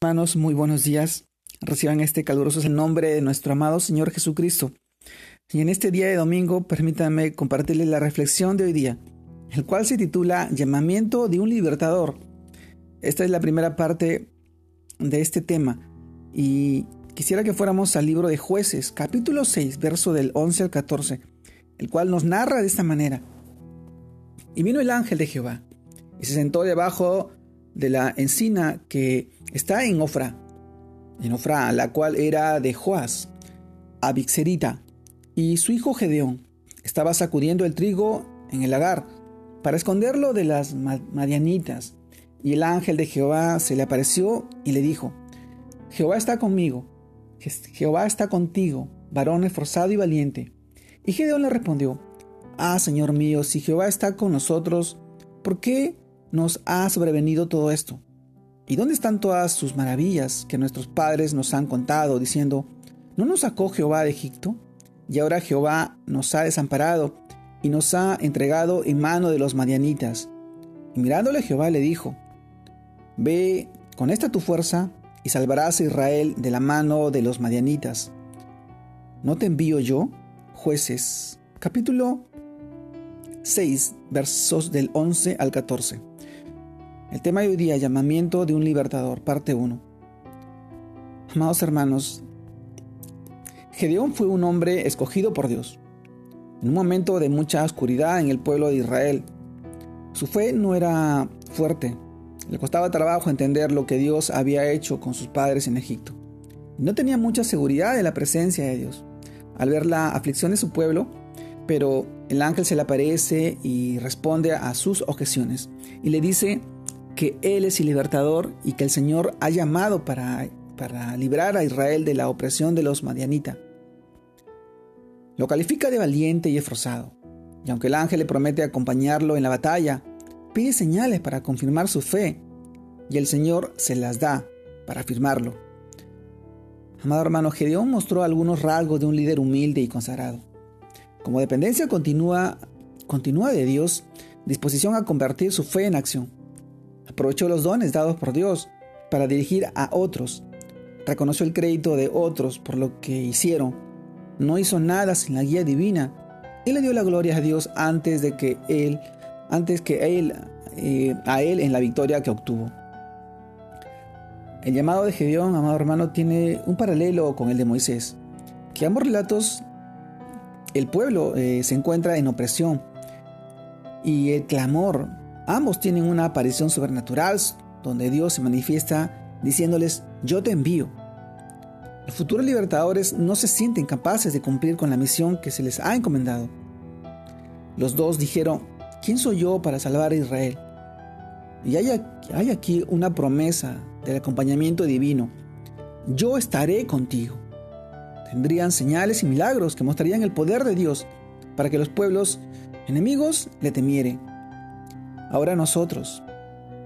Hermanos, muy buenos días. Reciban este caluroso nombre de nuestro amado Señor Jesucristo. Y en este día de domingo, permítanme compartirles la reflexión de hoy día, el cual se titula Llamamiento de un libertador. Esta es la primera parte de este tema y quisiera que fuéramos al libro de jueces, capítulo 6, verso del 11 al 14, el cual nos narra de esta manera. Y vino el ángel de Jehová y se sentó debajo de la encina que está en Ofra, en Ofra, la cual era de Joás, Abixerita, y su hijo Gedeón estaba sacudiendo el trigo en el lagar para esconderlo de las madianitas. Y el ángel de Jehová se le apareció y le dijo, Jehová está conmigo, Jehová está contigo, varón esforzado y valiente. Y Gedeón le respondió, Ah, Señor mío, si Jehová está con nosotros, ¿por qué nos ha sobrevenido todo esto? ¿Y dónde están todas sus maravillas que nuestros padres nos han contado, diciendo, ¿no nos sacó Jehová de Egipto? Y ahora Jehová nos ha desamparado y nos ha entregado en mano de los madianitas. Y mirándole Jehová le dijo, Ve con esta tu fuerza y salvarás a Israel de la mano de los madianitas. ¿No te envío yo? Jueces, capítulo 6, versos del 11 al 14. El tema de hoy día, llamamiento de un libertador, parte 1. Amados hermanos, Gedeón fue un hombre escogido por Dios. En un momento de mucha oscuridad en el pueblo de Israel, su fe no era fuerte. Le costaba trabajo entender lo que Dios había hecho con sus padres en Egipto. No tenía mucha seguridad de la presencia de Dios. Al ver la aflicción de su pueblo, pero el ángel se le aparece y responde a sus objeciones y le dice que Él es el libertador y que el Señor ha llamado para, para librar a Israel de la opresión de los madianitas. Lo califica de valiente y esforzado, y aunque el ángel le promete acompañarlo en la batalla, pide señales para confirmar su fe, y el Señor se las da para afirmarlo. Amado hermano, Gedeón mostró algunos rasgos de un líder humilde y consagrado. Como dependencia continúa, continúa de Dios, disposición a convertir su fe en acción. Aprovechó los dones dados por Dios para dirigir a otros. Reconoció el crédito de otros por lo que hicieron. No hizo nada sin la guía divina. Y le dio la gloria a Dios antes de que él, antes que él, eh, a él en la victoria que obtuvo. El llamado de Gedeón, amado hermano, tiene un paralelo con el de Moisés, que ambos relatos, el pueblo eh, se encuentra en opresión y el clamor Ambos tienen una aparición sobrenatural donde Dios se manifiesta diciéndoles, yo te envío. Los futuros libertadores no se sienten capaces de cumplir con la misión que se les ha encomendado. Los dos dijeron, ¿quién soy yo para salvar a Israel? Y hay, hay aquí una promesa del acompañamiento divino. Yo estaré contigo. Tendrían señales y milagros que mostrarían el poder de Dios para que los pueblos enemigos le temieren. Ahora nosotros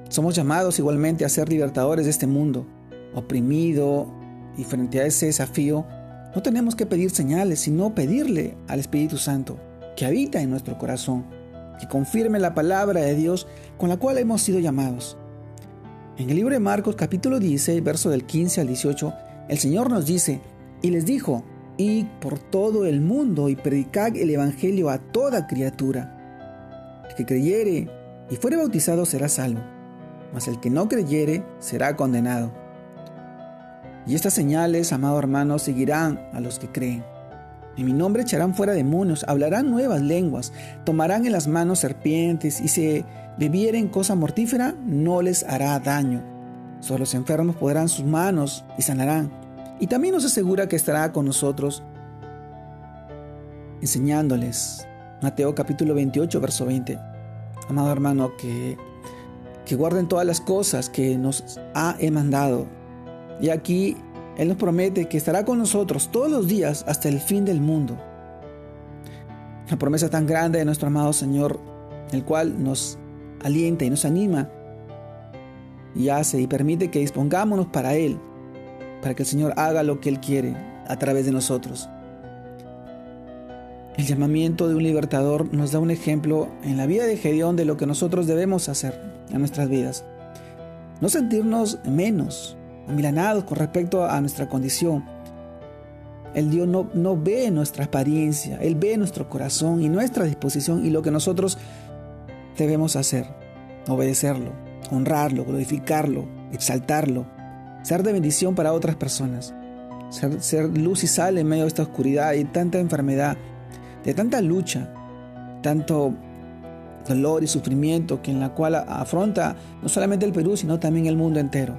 somos llamados igualmente a ser libertadores de este mundo, oprimido, y frente a ese desafío no tenemos que pedir señales, sino pedirle al Espíritu Santo que habita en nuestro corazón, que confirme la palabra de Dios con la cual hemos sido llamados. En el libro de Marcos capítulo 16, verso del 15 al 18, el Señor nos dice, y les dijo, id por todo el mundo y predicad el Evangelio a toda criatura. El que creyere y fuere bautizado será salvo, mas el que no creyere será condenado. Y estas señales, amado hermano, seguirán a los que creen. En mi nombre echarán fuera demonios, hablarán nuevas lenguas, tomarán en las manos serpientes y si bebieren cosa mortífera no les hará daño. Solo los enfermos podrán sus manos y sanarán. Y también nos asegura que estará con nosotros enseñándoles. Mateo capítulo 28, verso 20 amado hermano, que, que guarden todas las cosas que nos ha mandado. Y aquí Él nos promete que estará con nosotros todos los días hasta el fin del mundo. Una promesa tan grande de nuestro amado Señor, el cual nos alienta y nos anima y hace y permite que dispongámonos para Él, para que el Señor haga lo que Él quiere a través de nosotros. El llamamiento de un libertador nos da un ejemplo en la vida de Gedeón de lo que nosotros debemos hacer en nuestras vidas. No sentirnos menos, amilanados con respecto a nuestra condición. El Dios no, no ve nuestra apariencia, Él ve nuestro corazón y nuestra disposición y lo que nosotros debemos hacer, obedecerlo, honrarlo, glorificarlo, exaltarlo, ser de bendición para otras personas, ser, luz y sal en medio de esta oscuridad y tanta enfermedad, de tanta lucha, tanto dolor y sufrimiento que en la cual afronta no solamente el Perú, sino también el mundo entero.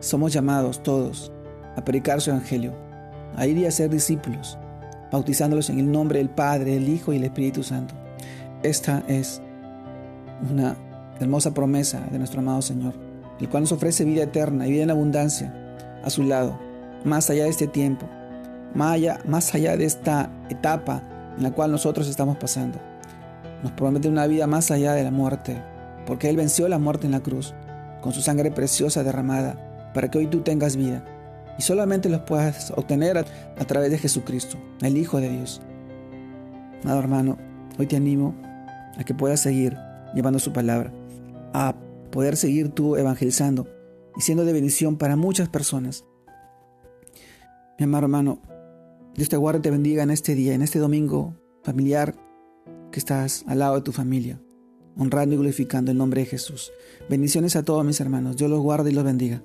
Somos llamados todos a predicar su evangelio, a ir y a ser discípulos, bautizándolos en el nombre del Padre, el Hijo y el Espíritu Santo. Esta es una hermosa promesa de nuestro amado Señor, el cual nos ofrece vida eterna y vida en abundancia a su lado, más allá de este tiempo, más allá, allá de esta etapa en la cual nosotros estamos pasando. Nos promete una vida más allá de la muerte, porque Él venció la muerte en la cruz, con su sangre preciosa derramada, para que hoy tú tengas vida, y solamente los puedas obtener a, través de Jesucristo, el Hijo de Dios. Amado hermano, hoy te animo a que puedas seguir llevando su palabra, poder seguir tú evangelizando y siendo de bendición para muchas personas. Mi amado hermano, Dios te guarde y te bendiga en este día, en este domingo familiar que estás al lado de tu familia, honrando y glorificando el nombre de Jesús. Bendiciones a todos mis hermanos. Dios los guarde y los bendiga.